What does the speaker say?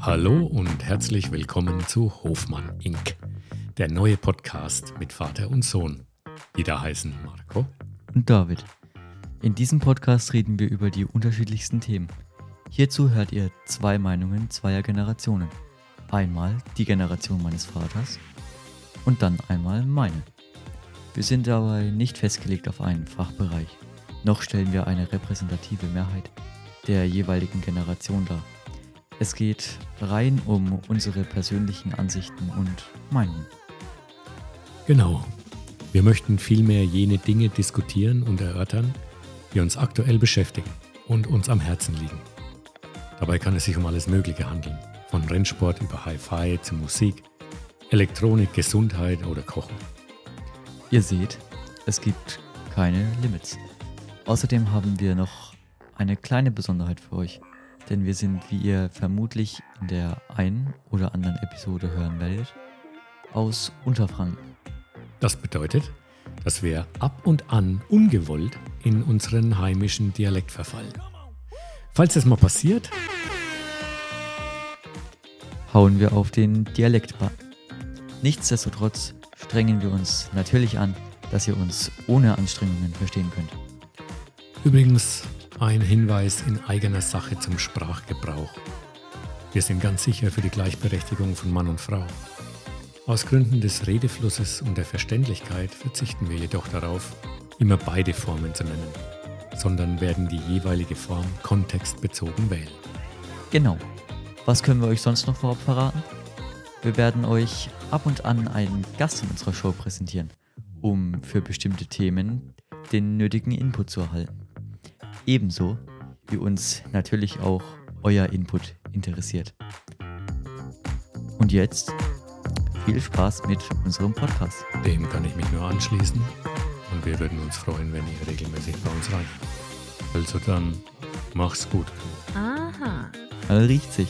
Hallo und herzlich willkommen zu Hofmann Inc., der neue Podcast mit Vater und Sohn, die da heißen Marco und David. In diesem Podcast reden wir über die unterschiedlichsten Themen. Hierzu hört ihr zwei Meinungen zweier Generationen. Einmal die Generation meines Vaters und dann einmal meine. Wir sind dabei nicht festgelegt auf einen Fachbereich, noch stellen wir eine repräsentative Mehrheit der jeweiligen Generation dar. Es geht rein um unsere persönlichen Ansichten und Meinungen. Genau. Wir möchten vielmehr jene Dinge diskutieren und erörtern, die uns aktuell beschäftigen und uns am Herzen liegen. Dabei kann es sich um alles Mögliche handeln, von Rennsport über Hi-Fi zu Musik, Elektronik, Gesundheit oder Kochen. Ihr seht, es gibt keine Limits. Außerdem haben wir noch eine kleine Besonderheit für euch denn wir sind, wie ihr vermutlich in der einen oder anderen Episode hören werdet, aus Unterfranken. Das bedeutet, dass wir ab und an ungewollt in unseren heimischen Dialekt verfallen. Falls das mal passiert, hauen wir auf den Dialektbutton. Nichtsdestotrotz strengen wir uns natürlich an, dass ihr uns ohne Anstrengungen verstehen könnt. Übrigens, ein Hinweis in eigener Sache zum Sprachgebrauch. Wir sind ganz sicher für die Gleichberechtigung von Mann und Frau. Aus Gründen des Redeflusses und der Verständlichkeit verzichten wir jedoch darauf, immer beide Formen zu nennen, sondern werden die jeweilige Form kontextbezogen wählen. Genau. Was können wir euch sonst noch vorab verraten? Wir werden euch ab und an einen Gast in unserer Show präsentieren, um für bestimmte Themen den nötigen Input zu erhalten. Ebenso wie uns natürlich auch euer Input interessiert. Und jetzt viel Spaß mit unserem Podcast. Dem kann ich mich nur anschließen und wir würden uns freuen, wenn ihr regelmäßig bei uns rein. Also dann, mach's gut. Aha. Er riecht sich.